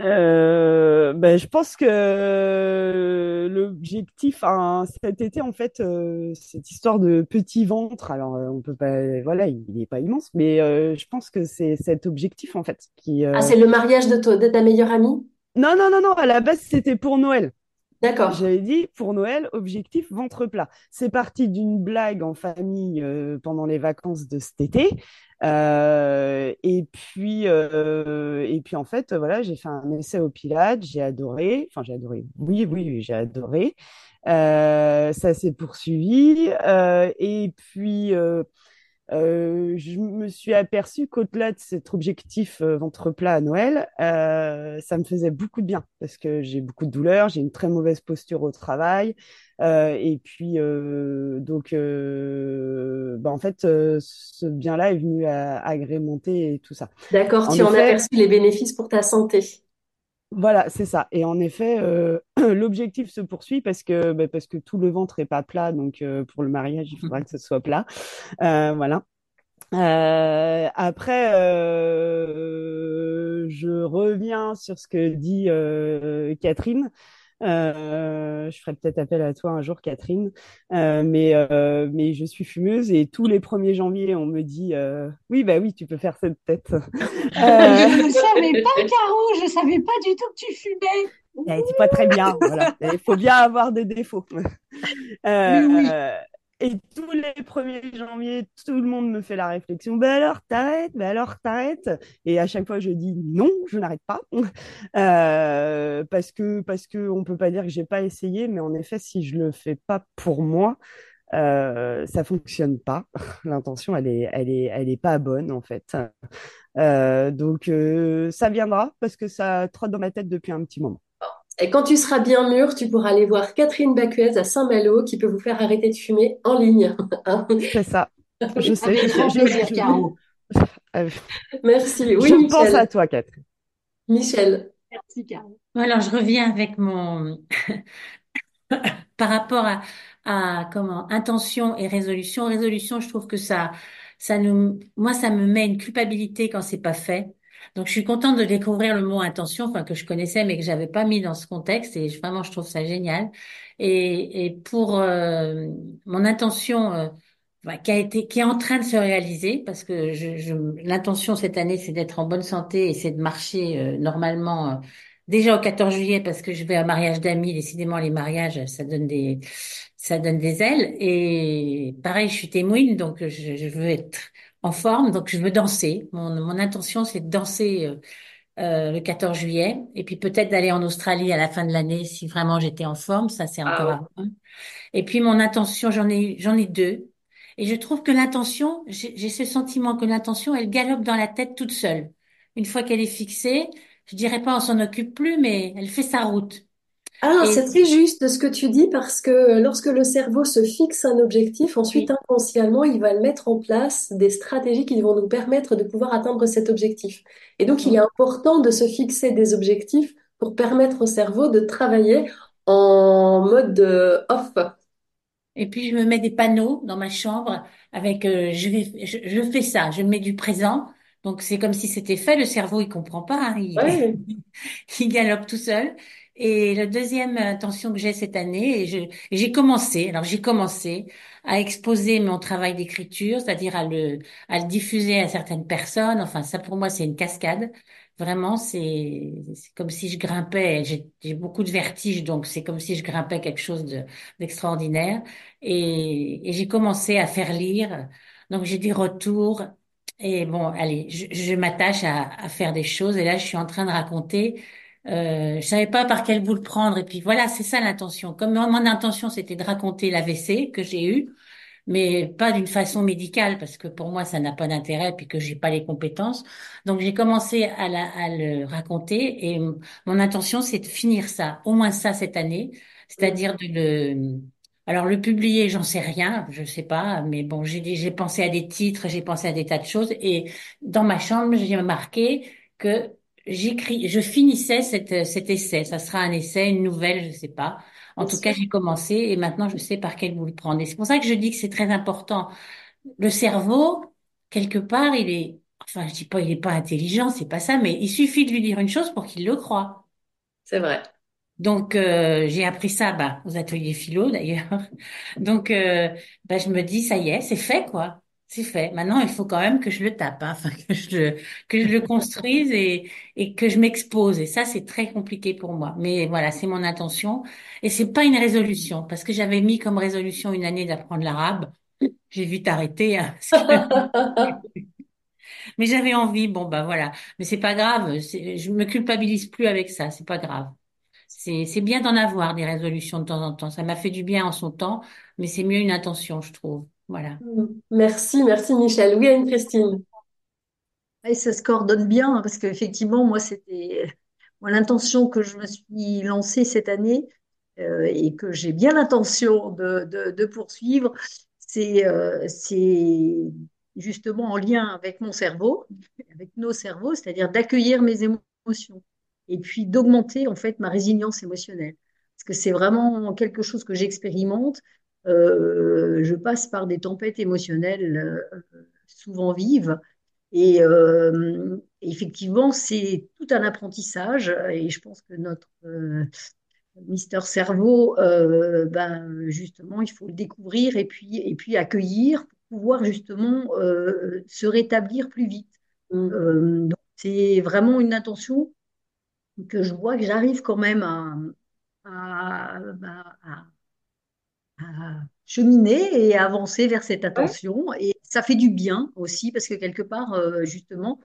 Speaker 4: Euh, ben, je pense que l'objectif, hein, cet été, en fait, euh, cette histoire de petit ventre, alors euh, on peut pas, voilà, il n'est pas immense, mais euh, je pense que c'est cet objectif, en fait, qui.
Speaker 1: Ah, c'est le mariage de, de ta meilleure amie?
Speaker 4: Non, non, non, non, à la base, c'était pour Noël.
Speaker 1: D'accord.
Speaker 4: J'avais dit pour Noël, objectif ventre plat. C'est parti d'une blague en famille euh, pendant les vacances de cet été. Euh, et puis, euh, et puis en fait, voilà, j'ai fait un essai au Pilates, j'ai adoré. Enfin, j'ai adoré. Oui, oui, oui, j'ai adoré. Euh, ça s'est poursuivi. Euh, et puis, euh, je me suis aperçue qu'au-delà de cet objectif euh, ventre plat à Noël, euh, ça me faisait beaucoup de bien parce que j'ai beaucoup de douleurs, j'ai une très mauvaise posture au travail. euh, et puis, euh, donc, euh, bah, en fait, euh, ce bien-là est venu à, agrémenter et tout ça.
Speaker 1: D'accord, tu en as
Speaker 4: effet,
Speaker 1: perçu les bénéfices pour ta santé.
Speaker 4: Voilà, c'est ça. Et en effet, euh, l'objectif se poursuit parce que, bah, parce que tout le ventre est pas plat. Donc, euh, pour le mariage, il faudra que ce soit plat. Euh, voilà. Après, je reviens sur ce que dit Catherine. Euh, je ferai peut-être appel à toi un jour, Catherine. Euh, mais, euh, mais je suis fumeuse et tous les 1er janvier, on me dit euh, oui, bah oui, tu peux faire cette tête. Euh,
Speaker 2: Je ne savais pas, Caro, je ne savais pas du tout que tu fumais.
Speaker 4: elle dit pas très bien. Voilà. Il faut bien avoir des défauts.
Speaker 2: Oui.
Speaker 4: Euh, et tous les 1er janvier, tout le monde me fait la réflexion. Ben alors, t'arrêtes, ben alors, t'arrêtes. Et à chaque fois, je dis non, je n'arrête pas. Euh, parce que, parce que peut pas dire que j'ai pas essayé, mais en effet, si je le fais pas pour moi, euh, ça fonctionne pas. L'intention, elle est, elle est, elle est pas bonne en fait. Euh, donc euh, ça viendra parce que ça trotte dans ma tête depuis un petit moment.
Speaker 1: Et quand tu seras bien mûr, tu pourras aller voir Catherine Bacuez à Saint-Malo qui peut vous faire arrêter de fumer en ligne. Hein
Speaker 4: C'est ça. Je sais. Je- je-. Euh,
Speaker 1: Merci. Oui,
Speaker 4: je pense à toi, Catherine.
Speaker 1: Michel.
Speaker 2: Merci, Caro.
Speaker 10: Alors, je reviens avec mon par rapport à, à comment intention et résolution. Résolution, je trouve que ça, ça nous, moi, ça me met une culpabilité quand c'est pas fait. Donc, je suis contente de découvrir le mot intention, enfin que je connaissais mais que j'avais pas mis dans ce contexte. Et vraiment, je trouve ça génial. Et, et pour euh, mon intention. euh, enfin, qui a été, qui est en train de se réaliser parce que je, je, l'intention cette année, c'est d'être en bonne santé et c'est de marcher euh, normalement euh, déjà au 14 juillet parce que je vais à mariage d'amis. Décidément, les mariages, ça donne des, ça donne des ailes. Et pareil, je suis témoine, donc je, je veux être en forme, donc je veux danser. Mon, mon intention, c'est de danser euh, euh, le 14 juillet et puis peut-être d'aller en Australie à la fin de l'année si vraiment j'étais en forme. Ça, c'est encore
Speaker 1: Ah
Speaker 10: à voir. Et puis mon intention, j'en ai, j'en ai deux. Et je trouve que l'intention, j'ai j'ai ce sentiment que l'intention, elle galope dans la tête toute seule. Une fois qu'elle est fixée, je dirais pas on s'en occupe plus, mais elle fait sa route.
Speaker 1: Ah, c'est très juste ce que tu dis parce que lorsque le cerveau se fixe un objectif, ensuite
Speaker 10: oui,
Speaker 1: inconsciemment, il va mettre en place des stratégies qui vont nous permettre de pouvoir atteindre cet objectif. Et donc, il est important de se fixer des objectifs pour permettre au cerveau de travailler en mode euh, off.
Speaker 10: Et puis je me mets des panneaux dans ma chambre avec euh, je vais je, je fais ça, je mets du présent. Donc c'est comme si c'était fait, le cerveau il comprend pas, hein, il,
Speaker 1: Ouais.
Speaker 10: il galope tout seul. Et la deuxième intention que j'ai cette année, et je j'ai commencé, alors j'ai commencé à exposer mon travail d'écriture, c'est-à-dire à le à le diffuser à certaines personnes. Enfin ça pour moi c'est une cascade. Vraiment c'est c'est comme si je grimpais. J'ai beaucoup de vertige, donc c'est comme si je grimpais quelque chose de d'extraordinaire. Et, et j'ai commencé à faire lire. Donc j'ai des retours. Et bon, allez, je, je m'attache à, à faire des choses. Et là, je suis en train de raconter. Euh, je savais pas par quel bout le prendre. Et puis voilà, c'est ça l'intention. Comme mon intention, c'était de raconter l'AVC que j'ai eu, mais pas d'une façon médicale, parce que pour moi, ça n'a pas d'intérêt, puis que j'ai pas les compétences. Donc j'ai commencé à, la, à le raconter. Et mon intention, c'est de finir ça, au moins ça cette année, c'est-à-dire de le alors le publier, j'en sais rien, je sais pas, mais bon, j'ai j'ai pensé à des titres, j'ai pensé à des tas de choses, et dans ma chambre, j'ai marqué que j'écris, je finissais cette, cet essai. Ça sera un essai, une nouvelle, je sais pas. En tout cas, j'ai commencé et maintenant je sais par quel bout le prendre. Et c'est pour ça que je dis que c'est très important. Le cerveau, quelque part, il est, enfin, je dis pas, il est pas intelligent, c'est pas ça, mais il suffit de lui dire une chose pour qu'il le croie.
Speaker 1: C'est vrai.
Speaker 10: Donc, euh, j'ai appris ça bah, aux ateliers philo d'ailleurs. Donc, euh, bah, je me dis, ça y est, c'est fait, quoi. C'est fait. Maintenant, il faut quand même que je le tape, hein, enfin, que je le, que je le construise et, que je m'expose. Et ça, c'est très compliqué pour moi. Mais voilà, c'est mon intention. Et c'est pas une résolution, parce que j'avais mis comme résolution une année d'apprendre l'arabe. J'ai vite arrêté, hein, mais j'avais envie. Bon, bah voilà. Mais c'est pas grave. Je me culpabilise plus avec ça. C'est pas grave. C'est bien d'en avoir des résolutions de temps en temps. Ça m'a fait du bien en son temps, mais c'est mieux une intention, je trouve. Voilà.
Speaker 1: Merci, merci Michel. Oui, Anne-Christine.
Speaker 9: Et ça se coordonne bien hein, parce qu'effectivement, moi, c'était l'intention que je me suis lancée cette année euh, et que j'ai bien l'intention de, de, de poursuivre, c'est euh, c'est justement en lien avec mon cerveau, avec nos cerveaux, c'est-à-dire d'accueillir mes émotions et puis d'augmenter en fait ma résilience émotionnelle. Parce que c'est vraiment quelque chose que j'expérimente. Euh, je passe par des tempêtes émotionnelles euh, souvent vives et euh, effectivement, c'est tout un apprentissage et je pense que notre Mister Cerveau, ben, justement, il faut le découvrir et puis, et puis accueillir pour pouvoir justement se rétablir plus vite. C'est vraiment une intention que je vois que j'arrive quand même à, à- à cheminer et à avancer vers cette
Speaker 1: Ouais.
Speaker 9: attention. Et ça fait du bien aussi, parce que quelque part, euh, justement,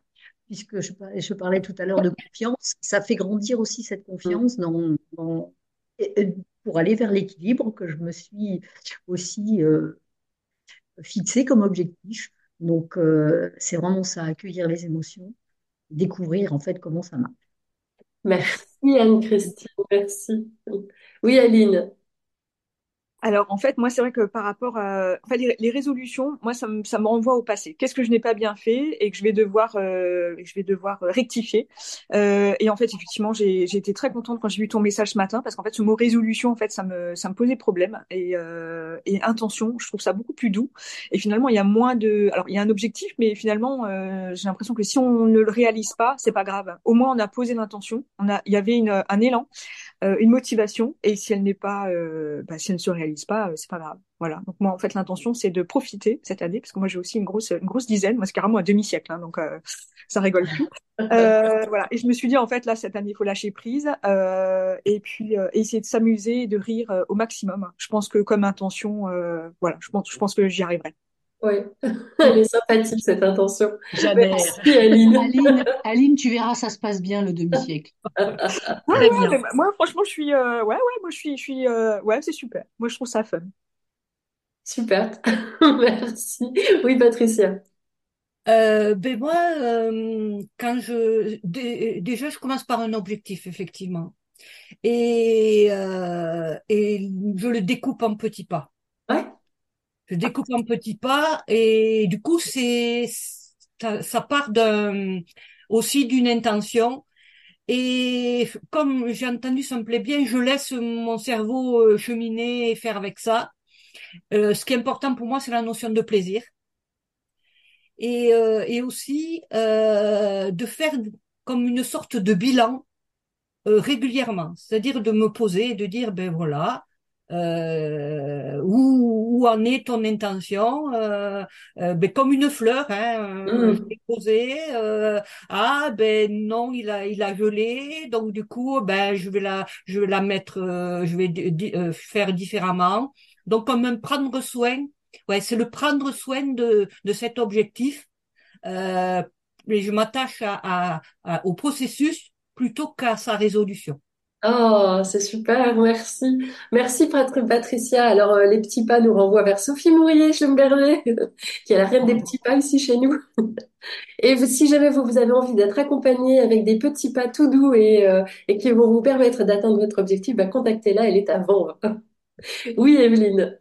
Speaker 9: puisque je, par- je parlais tout à l'heure de confiance, ça fait grandir aussi cette
Speaker 1: Mm.
Speaker 9: confiance dans, dans- et- et pour aller vers l'équilibre que je me suis aussi euh, fixé comme objectif. Donc, euh, c'est vraiment ça, accueillir les émotions, découvrir en fait comment ça marche.
Speaker 1: Merci Anne-Christine, merci. Oui, Aline.
Speaker 6: Alors, en fait, moi, c'est vrai que par rapport à enfin, les, les résolutions, moi, ça me, ça me renvoie au passé. Qu'est-ce que je n'ai pas bien fait et que je vais devoir, euh, je vais devoir rectifier? Euh, et en fait, effectivement, j'ai j'ai été très contente quand j'ai vu ton message ce matin parce qu'en fait, ce mot résolution, en fait, ça me, ça me posait problème. Et, euh, et intention, je trouve ça beaucoup plus doux. Et finalement, il y a moins de. Alors, il y a un objectif, mais finalement, euh, j'ai l'impression que si on ne le réalise pas, c'est pas grave. Au moins, on a posé l'intention. On a, il y avait une, un élan, euh, une motivation. Et si elle n'est pas, euh, bah, si elle ne se réalise pas, euh, c'est pas grave. Voilà. Donc moi, en fait, l'intention, c'est de profiter cette année, parce que moi, j'ai aussi une grosse, une grosse dizaine. Moi, c'est carrément un demi-siècle, hein, donc euh, ça rigole plus. Euh, voilà. Et je me suis dit, en fait, là, cette année, il faut lâcher prise euh, et puis essayer de s'amuser et de rire au maximum. Je pense que comme intention, voilà, je pense, je pense que j'y arriverai.
Speaker 1: Oui, elle est sympathique cette intention.
Speaker 2: J'adhère.
Speaker 1: Merci Aline.
Speaker 2: Aline, Aline, tu verras, ça se passe bien le demi-siècle.
Speaker 6: Ouais,
Speaker 2: Très
Speaker 6: ouais,
Speaker 2: bien.
Speaker 6: mais moi, franchement, je suis, euh, ouais, ouais, moi, je suis, je suis, euh, ouais, c'est super. Moi, je trouve ça fun.
Speaker 1: Super, merci. Oui, Patricia.
Speaker 7: Euh, ben moi, euh, quand je dé- déjà, je commence par un objectif, effectivement, et euh, et je le découpe en petits pas. Je découpe en petits pas, et du coup, c'est ça, ça part d'un aussi d'une intention. Et comme j'ai entendu, ça me plaît bien, je laisse mon cerveau euh, cheminer et faire avec ça. Euh, ce qui est important pour moi, c'est la notion de plaisir et, euh, et aussi euh, de faire comme une sorte de bilan euh, régulièrement, c'est-à-dire de me poser et de dire ben voilà euh, où, où en est ton intention euh, euh, ben comme une fleur hein, euh,
Speaker 1: Mm.
Speaker 7: l'ai posée euh, ah ben non il a il a gelé donc du coup ben je vais la je vais la mettre euh, je vais di- euh, faire différemment donc comme un prendre soin ouais c'est le prendre soin de de cet objectif euh, et je m'attache à, à- à- au processus plutôt qu'à sa résolution.
Speaker 1: Oh, c'est super, merci. Merci Pat- Patricia. Alors, euh, les petits pas nous renvoient vers Sophie Mourier-Schlemberger, qui est la reine des petits pas ici chez nous. Et vous- si jamais vous, vous avez envie d'être accompagné avec des petits pas tout doux et, euh, et qui vont vous permettre d'atteindre votre objectif, bah, contactez-la, elle est à. Oui, Evelyne.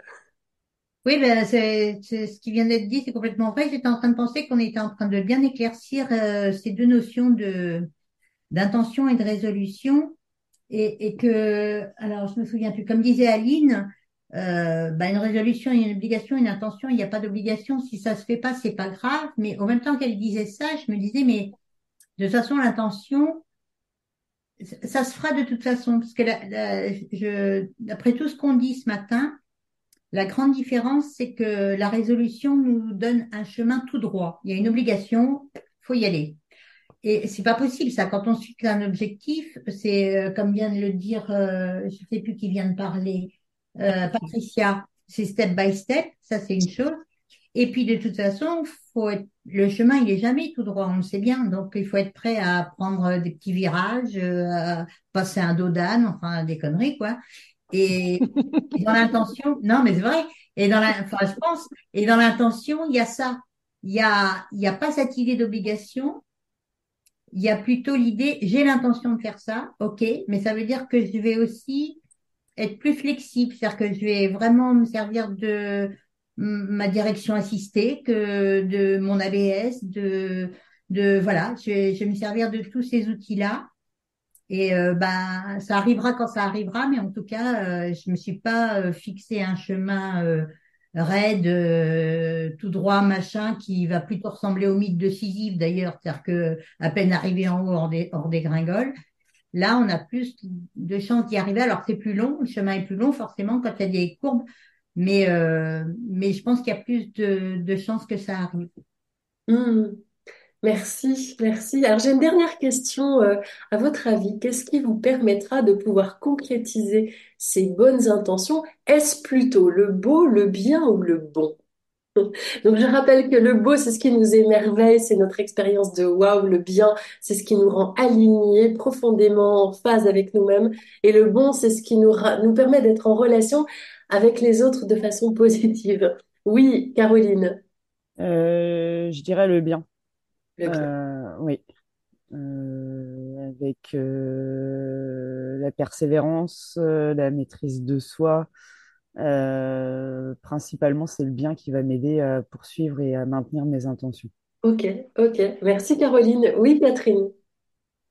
Speaker 8: Oui, ben, c'est ce qui vient d'être dit, c'est complètement vrai. J'étais en train de penser qu'on était en train de bien éclaircir euh, ces deux notions de d'intention et de résolution, et, et que, alors je me souviens plus, comme disait Aline, euh, ben, une résolution, une obligation, une intention, il n'y a pas d'obligation. Si ça se fait pas, c'est pas grave. Mais en même temps qu'elle disait ça, je me disais, mais de toute façon, l'intention, ça se fera de toute façon, parce que la- je, d'après tout ce qu'on dit ce matin. La grande différence, c'est que la résolution nous donne un chemin tout droit. Il y a une obligation, faut y aller. Et c'est pas possible ça. Quand on suit un objectif, c'est euh, comme vient de le dire, euh, je sais plus qui vient de parler, euh, Patricia. C'est step by step. Ça c'est une chose. Et puis de toute façon, faut être, le chemin il est jamais tout droit. On le sait bien. Donc il faut être prêt à prendre des petits virages, euh, à passer un dos d'âne, enfin des conneries quoi. Et, et dans l'intention, non, mais c'est vrai. Et dans la, enfin, je pense, et dans l'intention, il y a ça. Il y a, il y a pas cette idée d'obligation. Il y a plutôt l'idée, j'ai l'intention de faire ça, ok, mais ça veut dire que je vais aussi être plus flexible, c'est-à-dire que je vais vraiment me servir de ma direction assistée, que de mon ABS, de, de, voilà, je vais, je vais me servir de tous ces outils-là. Et euh, ben, ça arrivera quand ça arrivera, mais en tout cas, euh, je me suis pas euh, fixé un chemin euh, raide, euh, tout droit, machin, qui va plutôt ressembler au mythe de Sisyphe d'ailleurs, c'est-à-dire que à peine arrivé en haut, hors des, gringoles. Là, on a plus de chances d'y arriver. Alors c'est plus long, le chemin est plus long forcément quand il y a des courbes, mais euh, je pense qu'il y a plus de, chances que ça arrive.
Speaker 1: Hmm. Merci, merci. Alors j'ai une dernière question. euh, à votre avis, qu'est-ce qui vous permettra de pouvoir concrétiser ces bonnes intentions? Est-ce plutôt le beau, le bien ou le bon? Donc je rappelle que le beau, c'est ce qui nous émerveille, c'est notre expérience de waouh, le bien, c'est ce qui nous rend alignés, profondément en phase avec nous-mêmes. Et le bon, c'est ce qui nous, nous permet d'être en relation avec les autres de façon positive. Oui, Caroline.
Speaker 4: Euh, je dirais le bien. Euh, oui. Euh, avec euh, la persévérance, la maîtrise de soi. Euh, principalement, c'est le bien qui va m'aider à poursuivre et à maintenir mes intentions.
Speaker 1: Ok, ok. Merci Caroline. Oui, Catherine.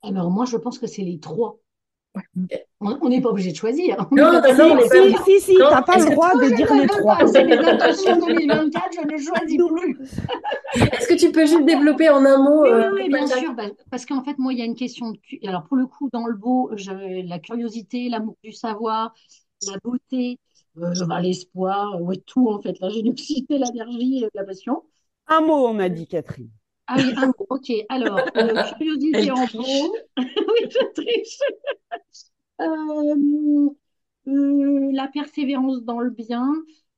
Speaker 2: Alors moi, je pense que c'est les trois. On on n'est pas obligé de choisir. On
Speaker 1: Non, non, non, on est
Speaker 4: Si, si, si,
Speaker 1: Non,
Speaker 4: t'as pas
Speaker 1: est-ce
Speaker 4: le
Speaker 1: que
Speaker 4: droit de dire les trois.
Speaker 2: C'est les intentions 2024, je ne choisis plus.
Speaker 1: Est-ce que tu peux juste développer en un mot
Speaker 2: Oui,
Speaker 1: euh,
Speaker 2: oui, oui, bien sûr, bah, parce qu'en fait, moi, il y a une question de... cu- Alors, pour le coup, dans le beau, je- la curiosité, l'amour du savoir, la beauté, euh, bah, l'espoir, ouais, tout, en fait, la générosité, l'énergie, et la passion.
Speaker 4: Un mot, on a dit, Catherine.
Speaker 2: Ah oui, un mot, ok. Alors, euh, curiosité
Speaker 3: Elle
Speaker 2: en
Speaker 3: triche.
Speaker 2: beau. Oui, je triche. Euh, euh, la persévérance dans le bien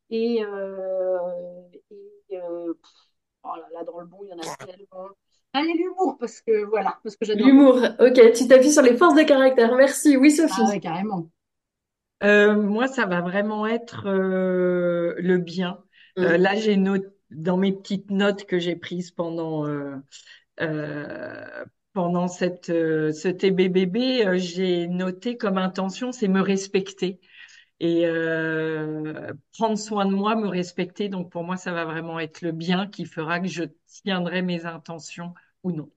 Speaker 2: et, euh, et, euh, pff, oh là là, dans le bon, il y en a tellement. Allez, l'humour, parce que voilà, parce que j'adore.
Speaker 1: L'humour. Ok, tu t'appuies sur les forces de caractère. Merci. Oui, Sophie.
Speaker 2: Ah ouais, carrément.
Speaker 3: Euh, moi, ça va vraiment être euh, le bien. Euh,
Speaker 1: Mm.
Speaker 3: là, j'ai noté dans mes petites notes que j'ai prises pendant euh, euh, pendant cette euh, ce TBBB, euh, j'ai noté comme intention, c'est me respecter et euh, prendre soin de moi, me respecter. Donc pour moi, ça va vraiment être le bien qui fera que je tiendrai mes intentions ou non.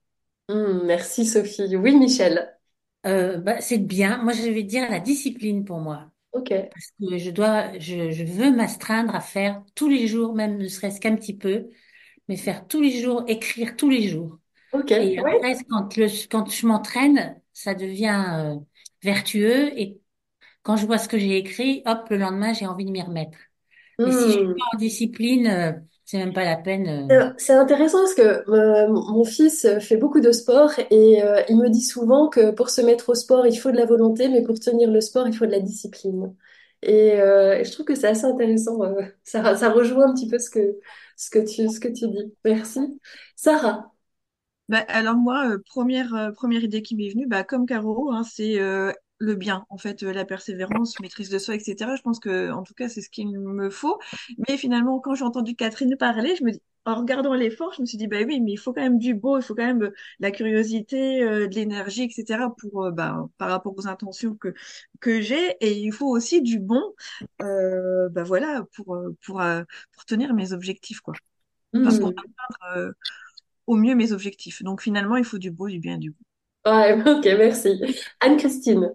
Speaker 1: Mm, merci Sophie. Oui, Michel.
Speaker 10: Euh, bah, c'est bien. Moi, je vais dire la discipline pour moi.
Speaker 1: Ok.
Speaker 10: Parce que je dois, je, je veux m'astreindre à faire tous les jours, même ne serait-ce qu'un petit peu, mais faire tous les jours, écrire tous les jours.
Speaker 1: Ok.
Speaker 10: Et
Speaker 1: Ouais.
Speaker 10: après, quand le, quand je m'entraîne, ça devient euh, vertueux. Et quand je vois ce que j'ai écrit, hop, le lendemain, j'ai envie de m'y remettre. Mais si je suis
Speaker 1: Mm.
Speaker 10: pas en discipline, euh, c'est même pas la peine. euh.
Speaker 1: C'est intéressant parce que euh, mon fils fait beaucoup de sport et euh, il me dit souvent que pour se mettre au sport, il faut de la volonté, mais pour tenir le sport, il faut de la discipline. Et, euh, et je trouve que c'est assez intéressant. ça, ça rejoint un petit peu ce que, ce que tu, ce que tu dis. Merci. Sarah.
Speaker 6: Bah, alors moi, euh, première, euh, première idée qui m'est venue, bah, comme Caro, hein, c'est le bien, en fait, euh, la persévérance, maîtrise de soi, etc. Je pense que, en tout cas, c'est ce qu'il me faut. Mais finalement, quand j'ai entendu Catherine parler, je me dis, en regardant l'effort, je me suis dit, bah oui, mais il faut quand même du beau, il faut quand même euh, la curiosité, euh, de l'énergie, etc. pour, euh, bah, par rapport aux intentions que que j'ai, et il faut aussi du bon, euh, bah voilà, pour pour pour tenir mes objectifs, quoi. Enfin, pour
Speaker 1: Hmm.
Speaker 6: atteindre au mieux mes objectifs. Donc finalement, il faut du beau, du bien, du bon.
Speaker 1: Ouais, ok, merci. Anne-Christine.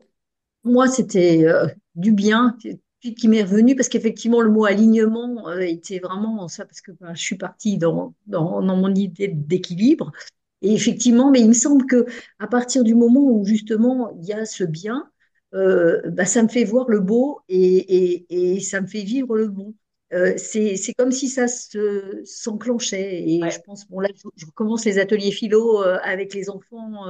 Speaker 9: Moi, c'était euh, du bien qui, qui m'est revenu parce qu'effectivement, le mot alignement euh, était vraiment ça, parce que ben, je suis partie dans, dans, dans mon idée d'équilibre. Et effectivement, mais il me semble que à partir du moment où justement il y a ce bien, euh, bah, ça me fait voir le beau et, et, et ça me fait vivre le bon. Euh, c'est, comme si ça se, s'enclenchait. Et
Speaker 1: Ouais.
Speaker 9: je pense, bon là, je, je recommence les ateliers philo euh, avec les enfants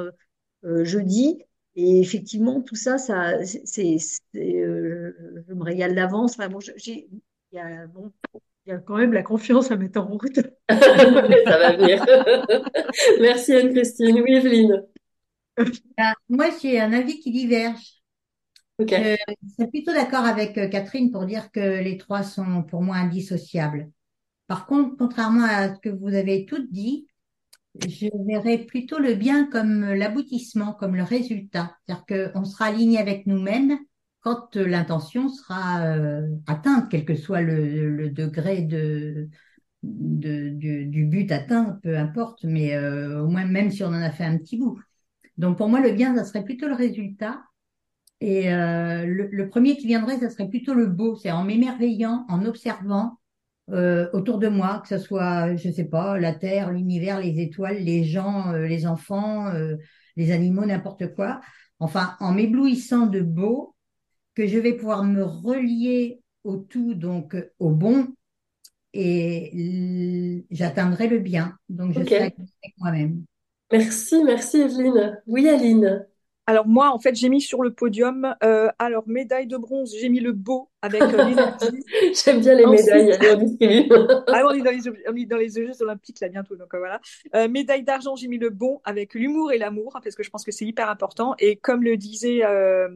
Speaker 9: jeudi. Et effectivement, tout ça, ça, c'est, euh, je me régale d'avance. Enfin, bon, j'ai, il y a, bon, il y a quand même la confiance à mettre en route.
Speaker 1: Ça va venir. Merci Anne-Christine. Oui, Evelyne.
Speaker 8: Ben, moi, j'ai un avis qui diverge.
Speaker 1: Ok.
Speaker 8: Je suis plutôt d'accord avec euh, Catherine pour dire que les trois sont pour moi indissociables. Par contre, contrairement à ce que vous avez toutes dit, je verrais plutôt le bien comme l'aboutissement, comme le résultat. C'est-à-dire qu'on sera aligné avec nous-mêmes quand euh, l'intention sera euh, atteinte, quel que soit le, degré de, du, but atteint, peu importe, mais euh, au moins même si on en a fait un petit bout. Donc pour moi, le bien, ça serait plutôt le résultat. Et le, le premier qui viendrait, ça serait plutôt le beau. C'est en m'émerveillant, en observant euh, autour de moi, que ce soit, je sais pas, la terre, l'univers, les étoiles, les gens, euh, les enfants, euh, les animaux, n'importe quoi. Enfin, en m'éblouissant de beau, que je vais pouvoir me relier au tout, donc euh, au bon, et j'atteindrai le bien. Donc je serai avec moi-même.
Speaker 1: Merci, merci Evelyne. Oui, Aline.
Speaker 6: Alors moi, en fait, j'ai mis sur le podium, euh, alors médaille de bronze, j'ai mis le beau avec euh, l'énergie.
Speaker 1: J'aime bien les médailles.
Speaker 6: Ensuite, ah, on est dans les, ob- on est dans les Jeux Olympiques là bientôt, donc euh, voilà. Euh, médaille d'argent, j'ai mis le bon avec l'humour et l'amour, parce que je pense que c'est hyper important. Et comme le disait, euh,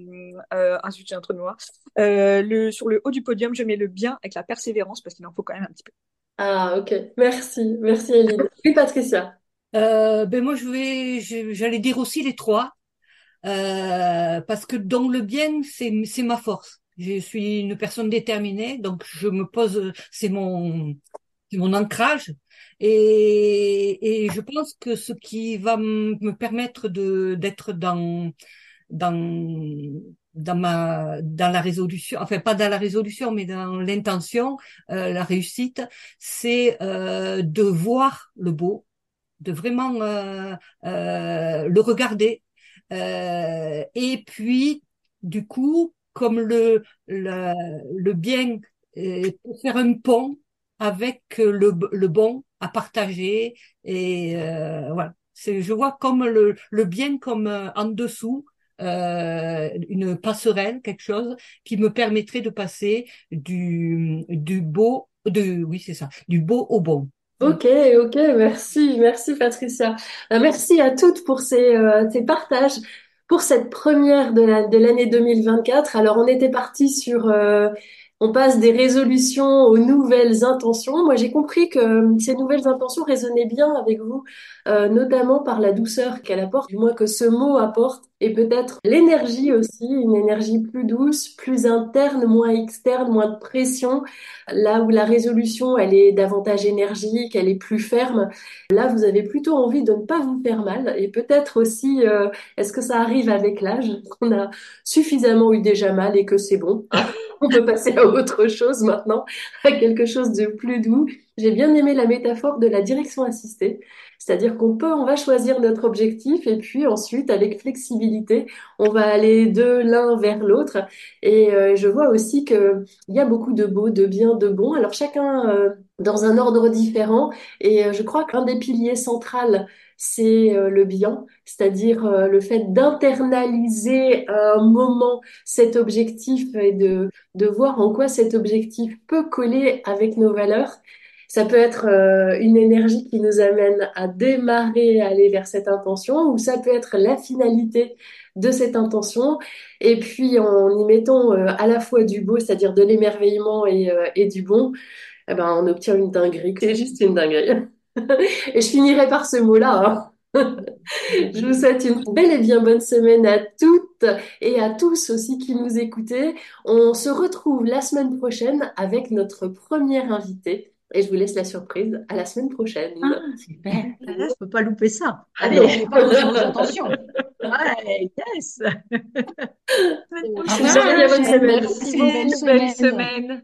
Speaker 6: euh, un sujet entre noir, euh, le, sur le haut du podium, je mets le bien avec la persévérance, parce qu'il en faut quand même un petit peu.
Speaker 1: Ah, ok. Merci. Merci, Eline. Oui, Patricia?
Speaker 7: Euh, ben moi, je vais, j'allais dire aussi les trois, euh, parce que dans le bien, c'est, ma force. Je suis une personne déterminée, donc je me pose, c'est mon, mon ancrage. Et, et je pense que ce qui va me permettre de, d'être dans, dans, dans ma, dans la résolution, enfin pas dans la résolution, mais dans l'intention, euh, la réussite, c'est euh, de voir le beau, de vraiment euh, euh, le regarder. Euh, et puis, du coup, comme le, le, le bien euh, peut faire un pont avec le, le bon à partager. Et euh, voilà, c'est, je vois comme le, le bien comme euh, en dessous. euh, une passerelle, quelque chose qui me permettrait de passer du, du beau, de, oui, c'est ça, du beau au bon.
Speaker 1: Ok, ok, merci, merci Patricia. Euh, Merci à toutes pour ces, euh, ces partages, pour cette première de l'année 2024. Alors, on était parti sur, euh, on passe des résolutions aux nouvelles intentions. Moi, j'ai compris que euh, ces nouvelles intentions résonnaient bien avec vous, euh, notamment par la douceur qu'elle apporte, du moins que ce mot apporte, et peut-être l'énergie aussi, une énergie plus douce, plus interne, moins externe, moins de pression. Là où la résolution, elle est davantage énergique, elle est plus ferme, là, vous avez plutôt envie de ne pas vous faire mal. Et peut-être aussi, euh, est-ce que ça arrive avec l'âge, qu'on a suffisamment eu déjà mal et que c'est bon, on peut passer à autre chose maintenant, à quelque chose de plus doux. J'ai bien aimé la métaphore de la direction assistée, c'est-à-dire qu'on peut, on va choisir notre objectif et puis ensuite, avec flexibilité, on va aller de l'un vers l'autre. Et euh, je vois aussi que il y a beaucoup de beau, de bien, de bon. Alors chacun euh, dans un ordre différent. Et euh, je crois qu'un des piliers centraux, c'est euh, le bien, c'est-à-dire euh, le fait d'internaliser un moment cet objectif et de, de voir en quoi cet objectif peut coller avec nos valeurs. Ça peut être euh, une énergie qui nous amène à démarrer, à aller vers cette intention, ou ça peut être la finalité de cette intention. Et puis en y mettant à la fois du beau, c'est-à-dire de l'émerveillement et, et du bon, eh ben, on obtient une dinguerie. C'est juste une dinguerie. Et je finirai par ce mot-là. hein. Je vous souhaite une belle et bien bonne semaine à toutes et à tous aussi qui nous écoutez. On se retrouve la semaine prochaine avec notre première invitée. Et je vous laisse la surprise. À la semaine prochaine.
Speaker 10: Ah, super.
Speaker 9: Ah, là, je peux pas louper ça.
Speaker 1: Allez.
Speaker 9: Alors, on va faire attention. Ouais, yes.
Speaker 10: Au
Speaker 1: Je vous souhaite une bonne semaine.
Speaker 10: Merci, bonne semaine.